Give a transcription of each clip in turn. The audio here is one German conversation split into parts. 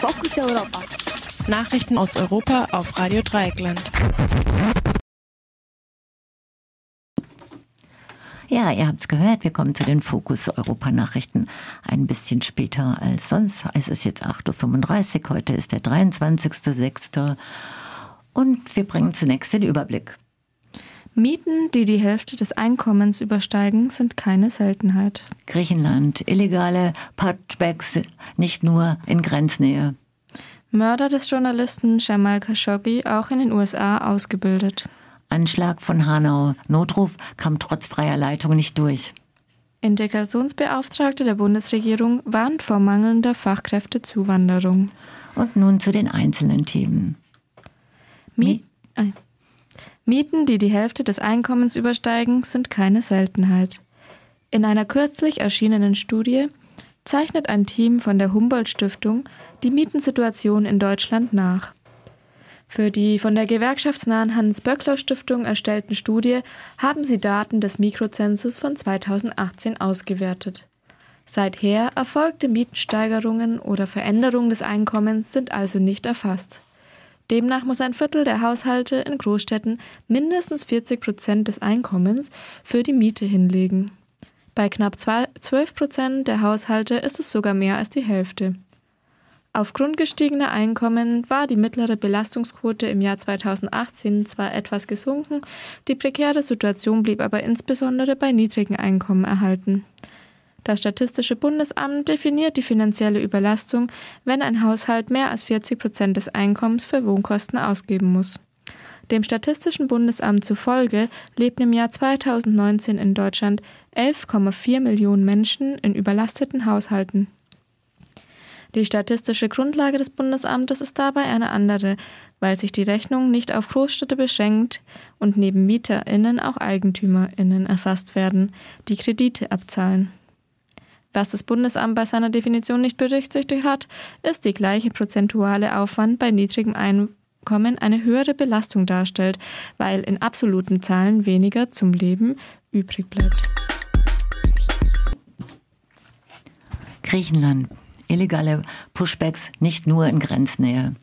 Fokus Europa. Nachrichten aus Europa auf Radio Dreieckland. Ja, ihr habt es gehört, wir kommen zu den Fokus Europa Nachrichten ein bisschen später als sonst. Es ist jetzt 8.35 Uhr, heute ist der 23.06. Und wir bringen zunächst den Überblick. Mieten, die die Hälfte des Einkommens übersteigen, sind keine Seltenheit. Griechenland, illegale Patchbacks nicht nur in Grenznähe. Mörder des Journalisten Jamal Khashoggi auch in den USA ausgebildet. Anschlag von Hanau. Notruf kam trotz freier Leitung nicht durch. Integrationsbeauftragte der Bundesregierung warnt vor mangelnder Fachkräftezuwanderung. Und nun zu den einzelnen Themen. Miet Mieten, die die Hälfte des Einkommens übersteigen, sind keine Seltenheit. In einer kürzlich erschienenen Studie zeichnet ein Team von der Humboldt Stiftung die Mietensituation in Deutschland nach. Für die von der gewerkschaftsnahen Hans-Böckler-Stiftung erstellten Studie haben sie Daten des Mikrozensus von 2018 ausgewertet. Seither erfolgte Mietensteigerungen oder Veränderungen des Einkommens sind also nicht erfasst. Demnach muss ein Viertel der Haushalte in Großstädten mindestens 40 Prozent des Einkommens für die Miete hinlegen. Bei knapp 12 Prozent der Haushalte ist es sogar mehr als die Hälfte. Aufgrund gestiegener Einkommen war die mittlere Belastungsquote im Jahr 2018 zwar etwas gesunken, die prekäre Situation blieb aber insbesondere bei niedrigen Einkommen erhalten. Das Statistische Bundesamt definiert die finanzielle Überlastung, wenn ein Haushalt mehr als 40 Prozent des Einkommens für Wohnkosten ausgeben muss. Dem Statistischen Bundesamt zufolge lebten im Jahr 2019 in Deutschland 11,4 Millionen Menschen in überlasteten Haushalten. Die statistische Grundlage des Bundesamtes ist dabei eine andere, weil sich die Rechnung nicht auf Großstädte beschränkt und neben MieterInnen auch EigentümerInnen erfasst werden, die Kredite abzahlen. Was das Bundesamt bei seiner Definition nicht berücksichtigt hat, ist die gleiche prozentuale Aufwand bei niedrigem Einkommen eine höhere Belastung darstellt, weil in absoluten Zahlen weniger zum Leben übrig bleibt. Griechenland illegale Pushbacks nicht nur in Grenznähe.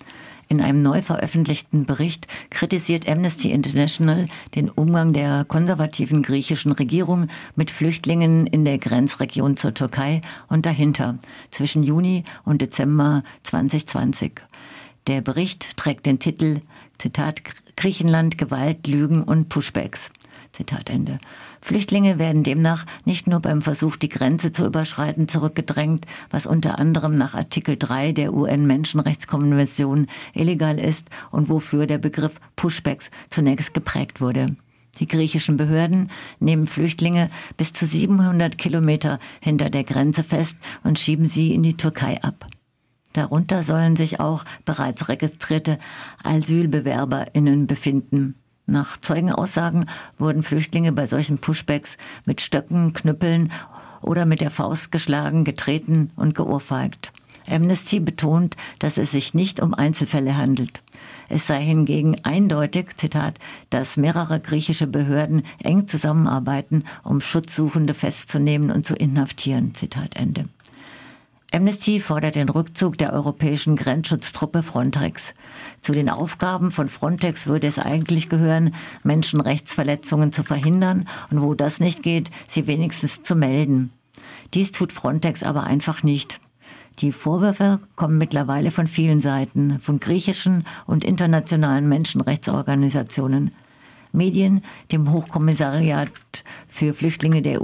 In einem neu veröffentlichten Bericht kritisiert Amnesty International den Umgang der konservativen griechischen Regierung mit Flüchtlingen in der Grenzregion zur Türkei und dahinter zwischen Juni und Dezember 2020. Der Bericht trägt den Titel Zitat Griechenland, Gewalt, Lügen und Pushbacks. Zitat Ende. Flüchtlinge werden demnach nicht nur beim Versuch, die Grenze zu überschreiten, zurückgedrängt, was unter anderem nach Artikel 3 der UN-Menschenrechtskonvention illegal ist und wofür der Begriff Pushbacks zunächst geprägt wurde. Die griechischen Behörden nehmen Flüchtlinge bis zu 700 Kilometer hinter der Grenze fest und schieben sie in die Türkei ab. Darunter sollen sich auch bereits registrierte AsylbewerberInnen befinden. Nach Zeugenaussagen wurden Flüchtlinge bei solchen Pushbacks mit Stöcken, Knüppeln oder mit der Faust geschlagen, getreten und geohrfeigt. Amnesty betont, dass es sich nicht um Einzelfälle handelt. Es sei hingegen eindeutig, Zitat, dass mehrere griechische Behörden eng zusammenarbeiten, um Schutzsuchende festzunehmen und zu inhaftieren. Zitat Ende. Amnesty fordert den Rückzug der europäischen Grenzschutztruppe Frontex. Zu den Aufgaben von Frontex würde es eigentlich gehören, Menschenrechtsverletzungen zu verhindern und wo das nicht geht, sie wenigstens zu melden. Dies tut Frontex aber einfach nicht. Die Vorwürfe kommen mittlerweile von vielen Seiten, von griechischen und internationalen Menschenrechtsorganisationen, Medien, dem Hochkommissariat für Flüchtlinge der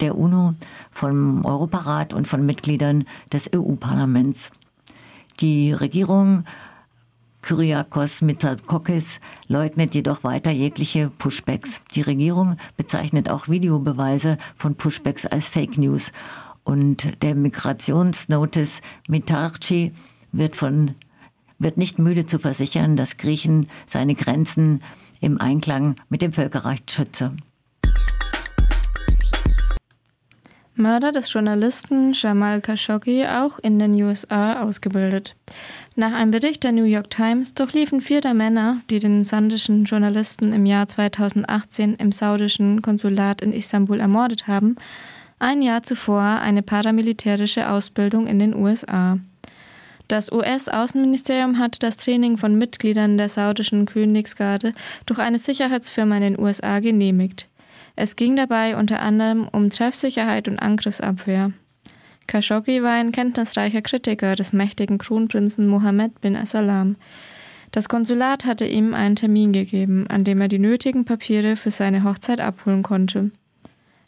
der UNO, vom Europarat und von Mitgliedern des EU-Parlaments. Die Regierung Kyriakos Mitsotakis leugnet jedoch weiter jegliche Pushbacks. Die Regierung bezeichnet auch Videobeweise von Pushbacks als Fake News. Und der Migrationsnotice Mitarchi wird von wird nicht müde zu versichern, dass Griechen seine Grenzen im Einklang mit dem Völkerrecht schütze. Mörder des Journalisten Jamal Khashoggi auch in den USA ausgebildet. Nach einem Bericht der New York Times durchliefen vier der Männer, die den sandischen Journalisten im Jahr 2018 im saudischen Konsulat in Istanbul ermordet haben, ein Jahr zuvor eine paramilitärische Ausbildung in den USA. Das US-Außenministerium hat das Training von Mitgliedern der saudischen Königsgarde durch eine Sicherheitsfirma in den USA genehmigt. Es ging dabei unter anderem um Treffsicherheit und Angriffsabwehr. Khashoggi war ein kenntnisreicher Kritiker des mächtigen Kronprinzen Mohammed bin Salam. Das Konsulat hatte ihm einen Termin gegeben, an dem er die nötigen Papiere für seine Hochzeit abholen konnte.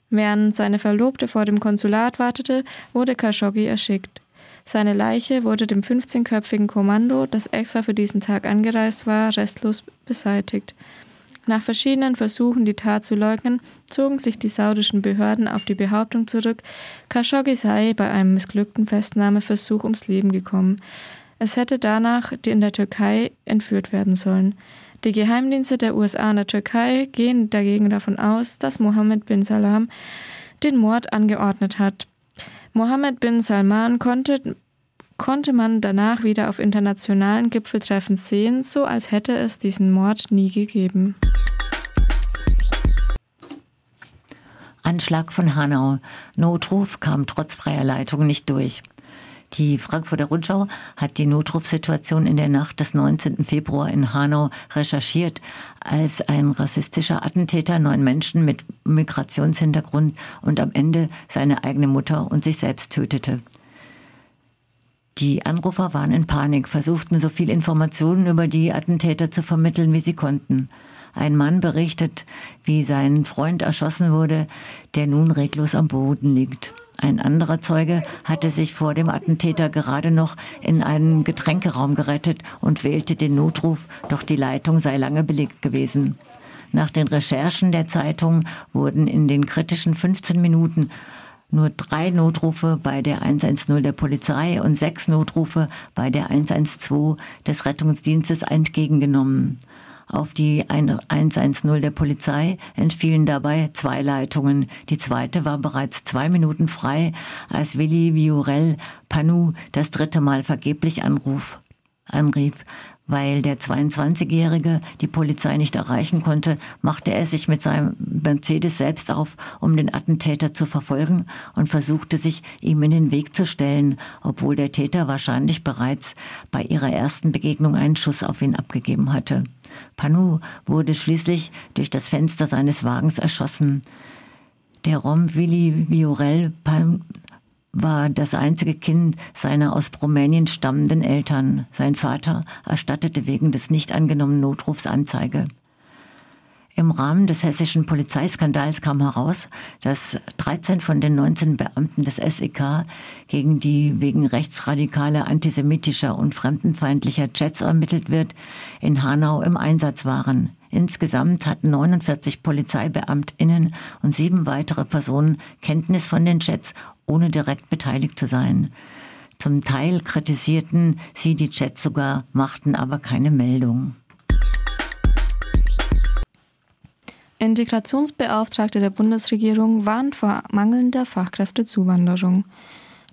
Während seine Verlobte vor dem Konsulat wartete, wurde Khashoggi erschickt. Seine Leiche wurde dem 15-köpfigen Kommando, das extra für diesen Tag angereist war, restlos beseitigt. Nach verschiedenen Versuchen, die Tat zu leugnen, zogen sich die saudischen Behörden auf die Behauptung zurück, Khashoggi sei bei einem missglückten Festnahmeversuch ums Leben gekommen. Es hätte danach in der Türkei entführt werden sollen. Die Geheimdienste der USA und der Türkei gehen dagegen davon aus, dass Mohammed bin Salam den Mord angeordnet hat. Mohammed bin Salman konnte, konnte man danach wieder auf internationalen Gipfeltreffen sehen, so als hätte es diesen Mord nie gegeben. Anschlag von Hanau. Notruf kam trotz freier Leitung nicht durch. Die Frankfurter Rundschau hat die Notrufsituation in der Nacht des 19. Februar in Hanau recherchiert, als ein rassistischer Attentäter neun Menschen mit Migrationshintergrund und am Ende seine eigene Mutter und sich selbst tötete. Die Anrufer waren in Panik, versuchten so viel Informationen über die Attentäter zu vermitteln, wie sie konnten. Ein Mann berichtet, wie sein Freund erschossen wurde, der nun reglos am Boden liegt. Ein anderer Zeuge hatte sich vor dem Attentäter gerade noch in einen Getränkeraum gerettet und wählte den Notruf, doch die Leitung sei lange belegt gewesen. Nach den Recherchen der Zeitung wurden in den kritischen 15 Minuten nur drei Notrufe bei der 110 der Polizei und sechs Notrufe bei der 112 des Rettungsdienstes entgegengenommen. Auf die 110 der Polizei entfielen dabei zwei Leitungen. Die zweite war bereits zwei Minuten frei, als Willi Viorel Panu das dritte Mal vergeblich anruf, anrief. Weil der 22-Jährige die Polizei nicht erreichen konnte, machte er sich mit seinem Mercedes selbst auf, um den Attentäter zu verfolgen und versuchte sich ihm in den Weg zu stellen, obwohl der Täter wahrscheinlich bereits bei ihrer ersten Begegnung einen Schuss auf ihn abgegeben hatte. Panu wurde schließlich durch das Fenster seines Wagens erschossen. Der Rom Willi Viorel war das einzige Kind seiner aus Rumänien stammenden Eltern. Sein Vater erstattete wegen des nicht angenommenen Notrufs Anzeige. Im Rahmen des hessischen Polizeiskandals kam heraus, dass 13 von den 19 Beamten des SEK gegen die wegen rechtsradikaler, antisemitischer und fremdenfeindlicher Chats ermittelt wird, in Hanau im Einsatz waren. Insgesamt hatten 49 PolizeibeamtInnen und sieben weitere Personen Kenntnis von den Chats, ohne direkt beteiligt zu sein. Zum Teil kritisierten sie die Chats sogar, machten aber keine Meldung. Integrationsbeauftragte der Bundesregierung warnt vor mangelnder Fachkräftezuwanderung.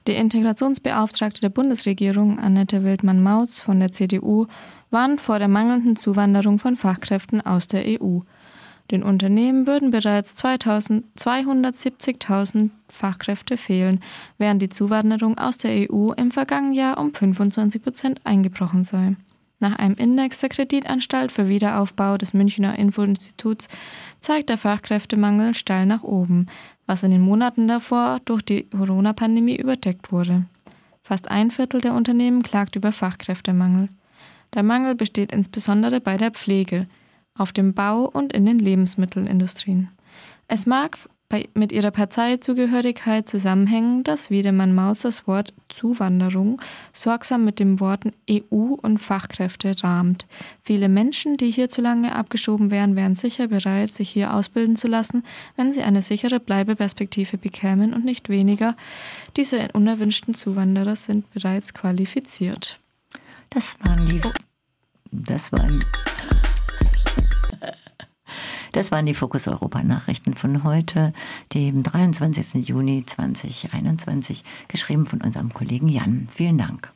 Die Integrationsbeauftragte der Bundesregierung, Annette Wildmann-Mautz von der CDU, warnt vor der mangelnden Zuwanderung von Fachkräften aus der EU. Den Unternehmen würden bereits 270.000 Fachkräfte fehlen, während die Zuwanderung aus der EU im vergangenen Jahr um 25 Prozent eingebrochen sei. Nach einem Index der Kreditanstalt für Wiederaufbau des Münchner Infoinstituts zeigt der Fachkräftemangel steil nach oben, was in den Monaten davor durch die Corona-Pandemie überdeckt wurde. Fast ein Viertel der Unternehmen klagt über Fachkräftemangel. Der Mangel besteht insbesondere bei der Pflege, auf dem Bau und in den Lebensmittelindustrien. Es mag bei, mit ihrer Parteizugehörigkeit zusammenhängen, dass Wiedemann Maus das Wort Zuwanderung sorgsam mit den Worten EU und Fachkräfte rahmt. Viele Menschen, die hierzulange abgeschoben wären, wären sicher bereit, sich hier ausbilden zu lassen, wenn sie eine sichere Bleibeperspektive bekämen und nicht weniger. Diese unerwünschten Zuwanderer sind bereits qualifiziert. Das waren die. Das waren. Das waren die Fokus Europa Nachrichten von heute, dem 23. Juni 2021, geschrieben von unserem Kollegen Jan. Vielen Dank.